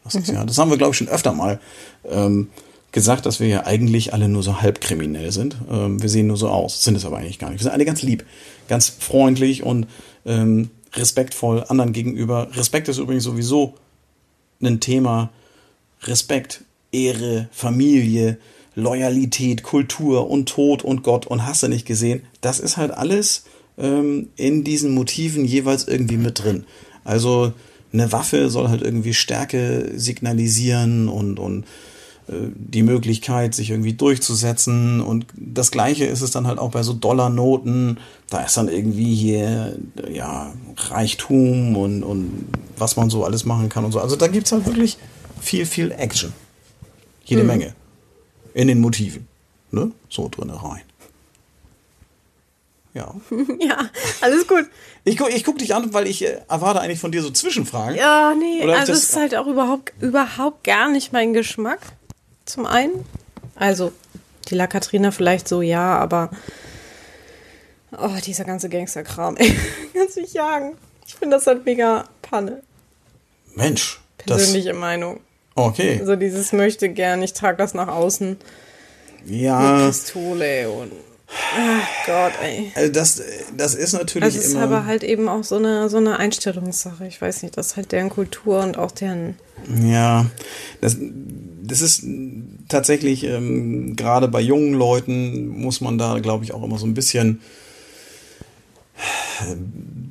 Das, ist ja, das haben wir, glaube ich, schon öfter mal ähm, gesagt, dass wir ja eigentlich alle nur so halb kriminell sind. Ähm, wir sehen nur so aus, sind es aber eigentlich gar nicht. Wir sind alle ganz lieb, ganz freundlich und ähm, respektvoll anderen gegenüber. Respekt ist übrigens sowieso ein Thema. Respekt, Ehre, Familie, Loyalität, Kultur und Tod und Gott und hast du nicht gesehen. Das ist halt alles ähm, in diesen Motiven jeweils irgendwie mit drin. Also eine Waffe soll halt irgendwie Stärke signalisieren und, und äh, die Möglichkeit, sich irgendwie durchzusetzen. Und das Gleiche ist es dann halt auch bei so Dollarnoten. Da ist dann irgendwie hier, ja, Reichtum und, und was man so alles machen kann und so. Also da gibt es halt wirklich viel, viel Action. Jede hm. Menge. In den Motiven. Ne? So drin rein. Ja. ja, alles gut. Ich, gu, ich guck dich an, weil ich äh, erwarte eigentlich von dir so Zwischenfragen. Ja, nee, Oder also es ist halt auch überhaupt, überhaupt gar nicht mein Geschmack. Zum einen. Also, die La Katrina vielleicht so, ja, aber. Oh, dieser ganze Gangsterkram, ey. Kannst mich jagen. Ich finde das halt mega Panne. Mensch. Persönliche das... Meinung. Okay. Also dieses möchte gern, ich trage das nach außen. Ja. Mit Pistole und Ach Gott, ey. Also das, das ist natürlich. Das ist immer aber halt eben auch so eine, so eine Einstellungssache. Ich weiß nicht, das ist halt deren Kultur und auch deren. Ja, das, das ist tatsächlich, ähm, gerade bei jungen Leuten muss man da, glaube ich, auch immer so ein bisschen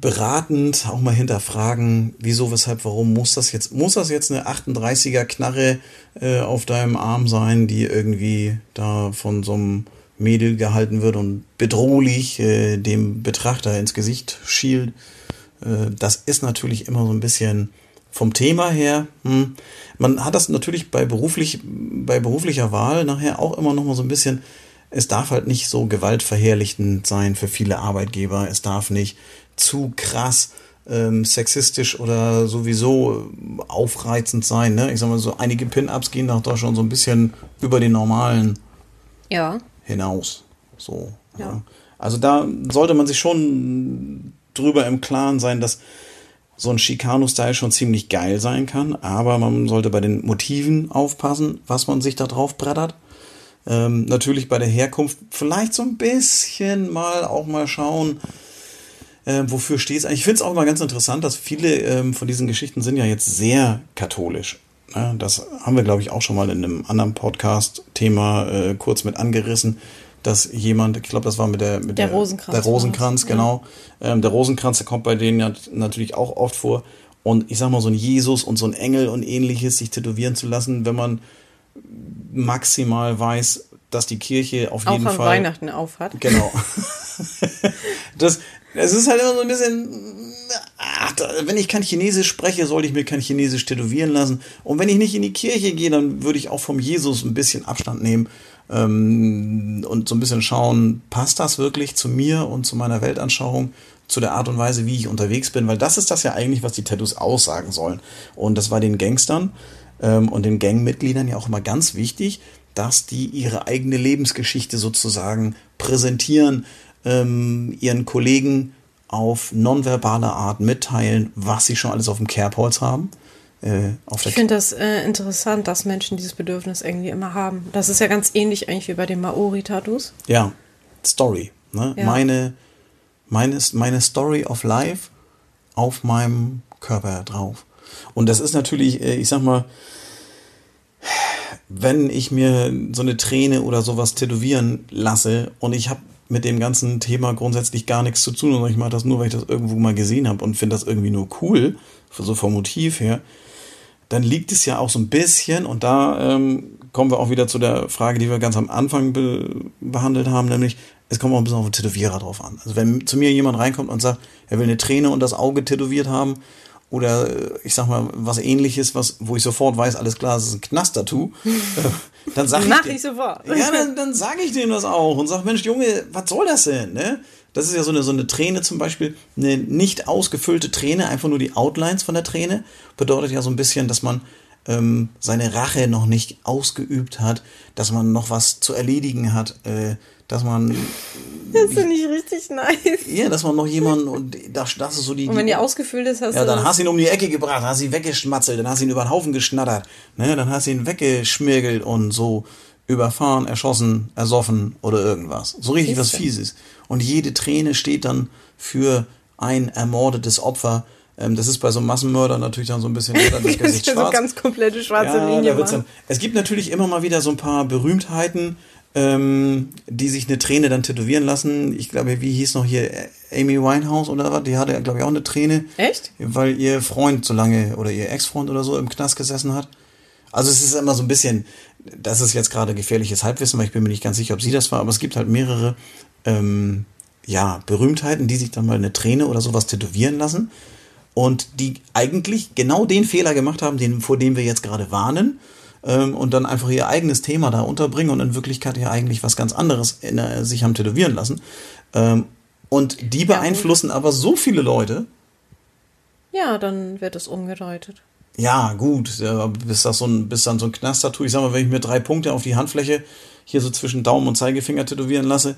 beratend auch mal hinterfragen, wieso, weshalb, warum muss das jetzt, muss das jetzt eine 38er Knarre äh, auf deinem Arm sein, die irgendwie da von so einem Mädel gehalten wird und bedrohlich äh, dem Betrachter ins Gesicht schielt. Äh, das ist natürlich immer so ein bisschen vom Thema her. Hm. Man hat das natürlich bei, beruflich, bei beruflicher Wahl nachher auch immer noch mal so ein bisschen. Es darf halt nicht so gewaltverherrlichend sein für viele Arbeitgeber. Es darf nicht zu krass ähm, sexistisch oder sowieso aufreizend sein. Ne? Ich sag mal so, einige Pin-Ups gehen da schon so ein bisschen über den normalen ja hinaus. So. Ja. ja. Also da sollte man sich schon drüber im Klaren sein, dass so ein Chicano-Style schon ziemlich geil sein kann, aber man sollte bei den Motiven aufpassen, was man sich da drauf brettert. Ähm, natürlich bei der Herkunft vielleicht so ein bisschen mal auch mal schauen, äh, wofür steht es eigentlich. Ich finde es auch immer ganz interessant, dass viele ähm, von diesen Geschichten sind ja jetzt sehr katholisch. Ne? Das haben wir, glaube ich, auch schon mal in einem anderen Podcast-Thema äh, kurz mit angerissen, dass jemand, ich glaube, das war mit der, mit der, der Rosenkranz. Der Rosenkranz, genau. Ja. Ähm, der Rosenkranz, der kommt bei denen ja natürlich auch oft vor. Und ich sag mal, so ein Jesus und so ein Engel und ähnliches sich tätowieren zu lassen, wenn man maximal weiß, dass die Kirche auf jeden auch an Fall. Weihnachten aufhat. Genau. das, es ist halt immer so ein bisschen. Ach, wenn ich kein Chinesisch spreche, sollte ich mir kein Chinesisch tätowieren lassen. Und wenn ich nicht in die Kirche gehe, dann würde ich auch vom Jesus ein bisschen Abstand nehmen ähm, und so ein bisschen schauen, passt das wirklich zu mir und zu meiner Weltanschauung, zu der Art und Weise, wie ich unterwegs bin, weil das ist das ja eigentlich, was die Tattoos aussagen sollen. Und das war den Gangstern ähm, und den Gangmitgliedern ja auch immer ganz wichtig, dass die ihre eigene Lebensgeschichte sozusagen präsentieren, ähm, ihren Kollegen auf nonverbale Art mitteilen, was sie schon alles auf dem Kerbholz haben. Äh, ich finde das äh, interessant, dass Menschen dieses Bedürfnis irgendwie immer haben. Das ist ja ganz ähnlich eigentlich wie bei den Maori-Tattoos. Ja, Story. Ne? Ja. Meine, meine, meine Story of Life auf meinem Körper drauf. Und das ist natürlich, äh, ich sag mal, wenn ich mir so eine Träne oder sowas tätowieren lasse und ich habe mit dem ganzen Thema grundsätzlich gar nichts zu tun und ich mache das nur, weil ich das irgendwo mal gesehen habe und finde das irgendwie nur cool, so vom Motiv her, dann liegt es ja auch so ein bisschen, und da ähm, kommen wir auch wieder zu der Frage, die wir ganz am Anfang be behandelt haben, nämlich, es kommt auch ein bisschen auf den Tätowierer drauf an. Also wenn zu mir jemand reinkommt und sagt, er will eine Träne und das Auge tätowiert haben, oder äh, ich sag mal was ähnliches, was, wo ich sofort weiß, alles klar, das ist ein Knast-Tattoo, äh, dann sag Mach ich, ich sofort. Ja, dann, dann sage ich denen das auch und sag, Mensch, Junge, was soll das denn, ne? Das ist ja so eine, so eine Träne zum Beispiel, eine nicht ausgefüllte Träne, einfach nur die Outlines von der Träne, bedeutet ja so ein bisschen, dass man ähm, seine Rache noch nicht ausgeübt hat, dass man noch was zu erledigen hat, äh, dass man. Das finde ich richtig nice. Ja, dass man noch jemanden und das, das ist so die. Und wenn die ausgefüllt ist, hast ja, du. Ja, dann hast du ihn um die Ecke gebracht, hast ihn weggeschmatzelt, dann hast du ihn über den Haufen geschnattert, ne, dann hast du ihn weggeschmirgelt und so überfahren, erschossen, ersoffen oder irgendwas. So richtig was Fieses. Und jede Träne steht dann für ein ermordetes Opfer. Ähm, das ist bei so einem Massenmörder natürlich dann so ein bisschen das Gesicht schwarz. so ganz komplette schwarze ja, Linie. Dann, es gibt natürlich immer mal wieder so ein paar Berühmtheiten, ähm, die sich eine Träne dann tätowieren lassen. Ich glaube, wie hieß noch hier Amy Winehouse oder was? Die hatte, glaube ich, auch eine Träne. Echt? Weil ihr Freund so lange oder ihr Ex-Freund oder so im Knast gesessen hat. Also es ist immer so ein bisschen, das ist jetzt gerade gefährliches Halbwissen, weil ich bin mir nicht ganz sicher, ob sie das war, aber es gibt halt mehrere ähm, ja, Berühmtheiten, die sich dann mal eine Träne oder sowas tätowieren lassen und die eigentlich genau den Fehler gemacht haben, den, vor dem wir jetzt gerade warnen ähm, und dann einfach ihr eigenes Thema da unterbringen und in Wirklichkeit ja eigentlich was ganz anderes in, äh, sich haben tätowieren lassen. Ähm, und die beeinflussen ja, aber so viele Leute. Ja, dann wird es umgedeutet. Ja, gut, bis, das so ein, bis dann so ein Knast-Tattoo, ich sag mal, wenn ich mir drei Punkte auf die Handfläche hier so zwischen Daumen und Zeigefinger tätowieren lasse,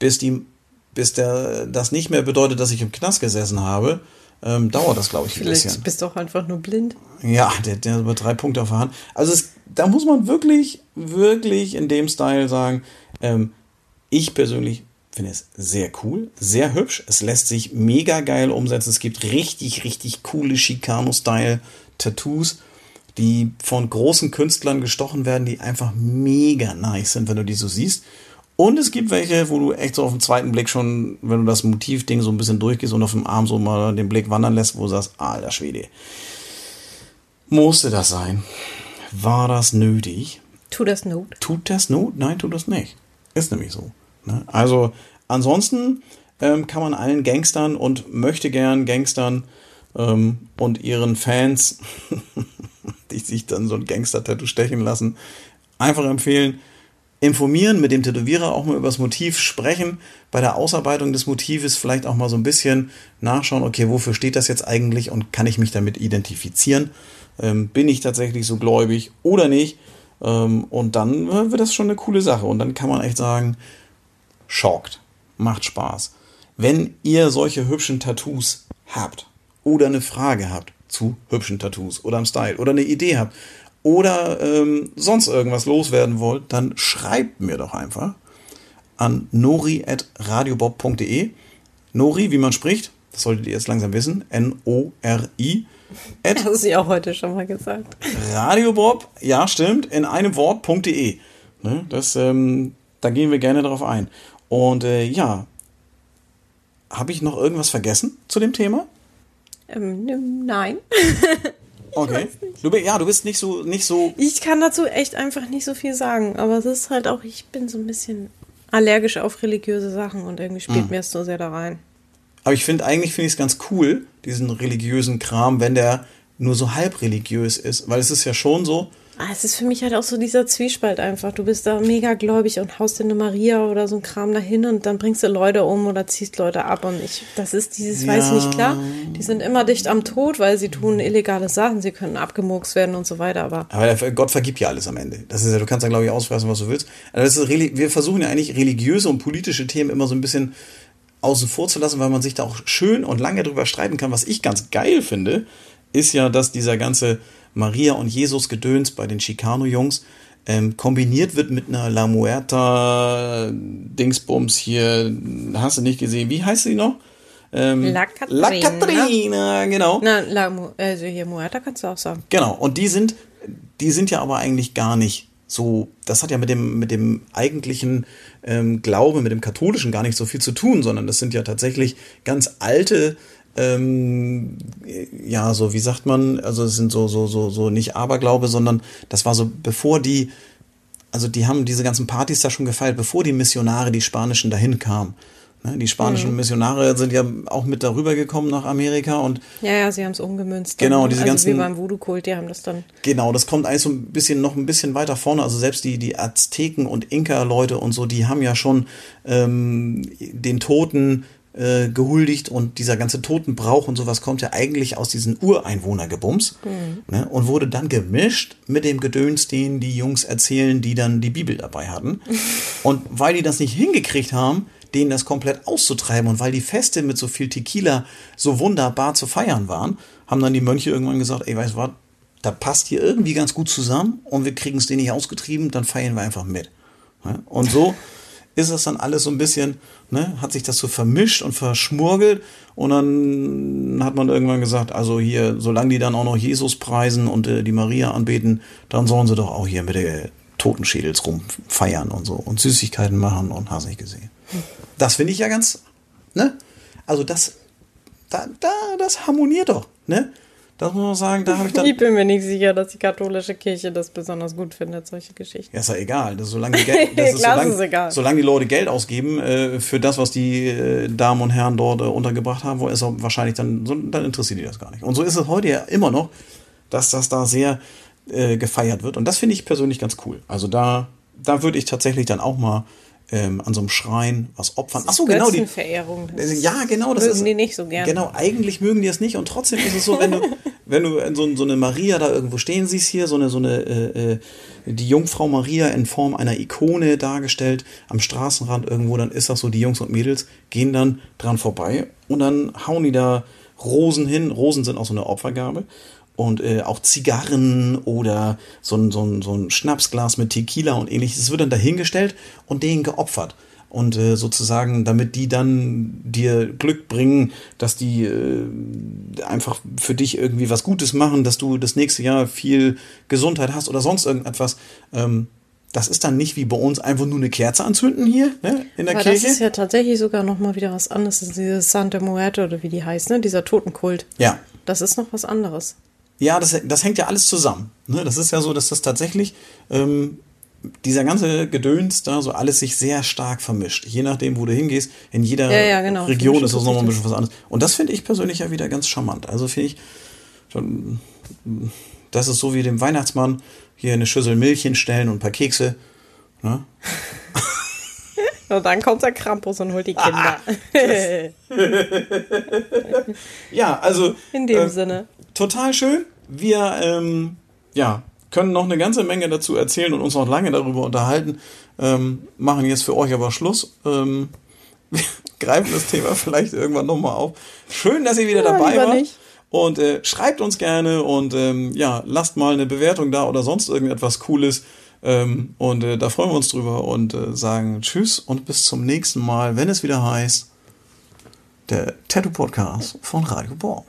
bis die, bis der, das nicht mehr bedeutet, dass ich im Knast gesessen habe, ähm, dauert das, glaube ich, ein Vielleicht bisschen. bist du auch einfach nur blind. Ja, der, der hat über drei Punkte auf der Hand. Also es, da muss man wirklich, wirklich in dem Style sagen, ähm, ich persönlich finde es sehr cool, sehr hübsch. Es lässt sich mega geil umsetzen. Es gibt richtig, richtig coole Chicano-Style-Tattoos, die von großen Künstlern gestochen werden, die einfach mega nice sind, wenn du die so siehst. Und es gibt welche, wo du echt so auf den zweiten Blick schon, wenn du das Motivding so ein bisschen durchgehst und auf dem Arm so mal den Blick wandern lässt, wo du sagst, alter Schwede. Musste das sein? War das nötig? Tut das Not? Tut das Not? Nein, tut das nicht. Ist nämlich so. Ne? Also, ansonsten ähm, kann man allen Gangstern und möchte gern Gangstern ähm, und ihren Fans, die sich dann so ein Gangster-Tattoo stechen lassen, einfach empfehlen, informieren, mit dem Tätowierer auch mal über das Motiv sprechen, bei der Ausarbeitung des Motives vielleicht auch mal so ein bisschen nachschauen, okay, wofür steht das jetzt eigentlich und kann ich mich damit identifizieren? Ähm, bin ich tatsächlich so gläubig oder nicht? Ähm, und dann äh, wird das schon eine coole Sache und dann kann man echt sagen, schockt, macht Spaß. Wenn ihr solche hübschen Tattoos habt oder eine Frage habt zu hübschen Tattoos oder am Style oder eine Idee habt oder ähm, sonst irgendwas loswerden wollt, dann schreibt mir doch einfach an nori.radiobob.de. Nori, wie man spricht, das solltet ihr jetzt langsam wissen, N-O-R-I. Das hast du ja auch heute schon mal gesagt. Radiobob, ja stimmt, in einem Wort.de. Ne, das, ähm, da gehen wir gerne drauf ein. Und äh, ja, habe ich noch irgendwas vergessen zu dem Thema? Ähm, nein. Okay. Du, ja, du bist nicht so, nicht so. Ich kann dazu echt einfach nicht so viel sagen, aber es ist halt auch, ich bin so ein bisschen allergisch auf religiöse Sachen und irgendwie spielt mhm. mir es so sehr da rein. Aber ich finde, eigentlich finde ich es ganz cool, diesen religiösen Kram, wenn der nur so halb religiös ist, weil es ist ja schon so, es ist für mich halt auch so dieser Zwiespalt einfach. Du bist da mega gläubig und haust dir eine Maria oder so ein Kram dahin und dann bringst du Leute um oder ziehst Leute ab. Und ich, das ist dieses, ja. weiß ich nicht, klar, die sind immer dicht am Tod, weil sie tun illegale Sachen, sie können abgemurkst werden und so weiter. Aber, aber Gott vergibt ja alles am Ende. Das ist ja, du kannst dann, glaube ich, ausfressen, was du willst. Also wir versuchen ja eigentlich religiöse und politische Themen immer so ein bisschen außen vor zu lassen, weil man sich da auch schön und lange drüber streiten kann. Was ich ganz geil finde, ist ja, dass dieser ganze Maria und Jesus Gedöns bei den Chicano-Jungs ähm, kombiniert wird mit einer La Muerta Dingsbums hier, hast du nicht gesehen, wie heißt sie noch? Ähm, La Catrina. La Catrina, genau. Na, La, also hier Muerta kannst du auch sagen. Genau, und die sind, die sind ja aber eigentlich gar nicht so, das hat ja mit dem, mit dem eigentlichen ähm, Glaube, mit dem katholischen gar nicht so viel zu tun, sondern das sind ja tatsächlich ganz alte ähm, ja, so wie sagt man, also es sind so, so, so, so nicht Aberglaube, sondern das war so, bevor die, also die haben diese ganzen Partys da schon gefeiert, bevor die Missionare, die Spanischen, dahin kamen. Ne, die spanischen mhm. Missionare sind ja auch mit darüber gekommen nach Amerika und ja, ja, sie haben es umgemünzt. Genau, diese also ganzen wie beim Voodoo-Kult, die haben das dann. Genau, das kommt eigentlich so ein bisschen noch ein bisschen weiter vorne. Also selbst die die Azteken und Inka-Leute und so, die haben ja schon ähm, den Toten äh, gehuldigt und dieser ganze Totenbrauch und sowas kommt ja eigentlich aus diesen Ureinwohnergebums mhm. ne, und wurde dann gemischt mit dem Gedöns, den die Jungs erzählen, die dann die Bibel dabei hatten. und weil die das nicht hingekriegt haben, denen das komplett auszutreiben und weil die Feste mit so viel Tequila so wunderbar zu feiern waren, haben dann die Mönche irgendwann gesagt, ey, weißt du was, da passt hier irgendwie ganz gut zusammen und wir kriegen es denen nicht ausgetrieben, dann feiern wir einfach mit. Ne? Und so ist es dann alles so ein bisschen, ne, hat sich das so vermischt und verschmurgelt und dann hat man irgendwann gesagt, also hier, solange die dann auch noch Jesus preisen und äh, die Maria anbeten, dann sollen sie doch auch hier mit der Totenschädels rumfeiern und so und Süßigkeiten machen und hast nicht gesehen. Das finde ich ja ganz, ne? Also das, da, da, das harmoniert doch, ne? Das muss man sagen, da habe ich dann. Ich bin mir nicht sicher, dass die katholische Kirche das besonders gut findet, solche Geschichten. Ja, ist ja egal. Das ist, solange, die Geld, das ist, solange, ist egal. solange die Leute Geld ausgeben äh, für das, was die äh, Damen und Herren dort äh, untergebracht haben, ist auch wahrscheinlich dann, so, dann interessiert die das gar nicht. Und so ist es heute ja immer noch, dass das da sehr äh, gefeiert wird. Und das finde ich persönlich ganz cool. Also da, da würde ich tatsächlich dann auch mal ähm, an so einem Schrein was opfern. Ach so, genau die Verehrung. Ja, genau, das mögen ist, die nicht so gerne. Genau, eigentlich mögen die es nicht und trotzdem ist es so, wenn du wenn du so, so eine Maria da irgendwo stehen siehst hier, so eine so eine äh, äh, die Jungfrau Maria in Form einer Ikone dargestellt am Straßenrand irgendwo, dann ist das so, die Jungs und Mädels gehen dann dran vorbei und dann hauen die da Rosen hin. Rosen sind auch so eine Opfergabe und äh, auch Zigarren oder so ein, so, ein, so ein Schnapsglas mit Tequila und ähnliches. Es wird dann dahingestellt und denen geopfert. Und äh, sozusagen, damit die dann dir Glück bringen, dass die äh, einfach für dich irgendwie was Gutes machen, dass du das nächste Jahr viel Gesundheit hast oder sonst irgendetwas. Ähm, das ist dann nicht wie bei uns einfach nur eine Kerze anzünden hier ne, in der Aber Kirche. Das ist ja tatsächlich sogar noch mal wieder was anderes. Das ist dieses Santa Muerte oder wie die heißt, ne? dieser Totenkult. Ja. Das ist noch was anderes. Ja, das, das hängt ja alles zusammen. Ne? Das ist ja so, dass das tatsächlich ähm, dieser ganze Gedöns da so alles sich sehr stark vermischt. Je nachdem, wo du hingehst, in jeder ja, ja, genau. Region ist das nochmal ein bisschen was anderes. Und das finde ich persönlich ja wieder ganz charmant. Also finde ich, schon, das ist so wie dem Weihnachtsmann hier eine Schüssel Milch hinstellen und ein paar Kekse. Ne? Und dann kommt der Krampus und holt die Kinder. ja, also. In dem äh, Sinne total schön. Wir ähm, ja, können noch eine ganze Menge dazu erzählen und uns noch lange darüber unterhalten. Ähm, machen jetzt für euch aber Schluss. Ähm, wir greifen das Thema vielleicht irgendwann nochmal auf. Schön, dass ihr wieder ja, dabei wart. Nicht. Und äh, schreibt uns gerne und ähm, ja, lasst mal eine Bewertung da oder sonst irgendetwas Cooles. Ähm, und äh, da freuen wir uns drüber und äh, sagen Tschüss und bis zum nächsten Mal, wenn es wieder heißt, der Tattoo Podcast von Radio Bob.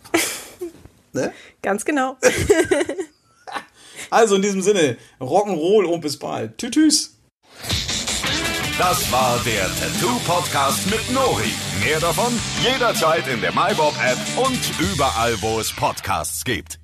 ne? Ganz genau. also in diesem Sinne, Rock'n'Roll und bis bald. Tschüss. Das war der Tattoo Podcast mit Nori. Mehr davon jederzeit in der MyBob App und überall, wo es Podcasts gibt.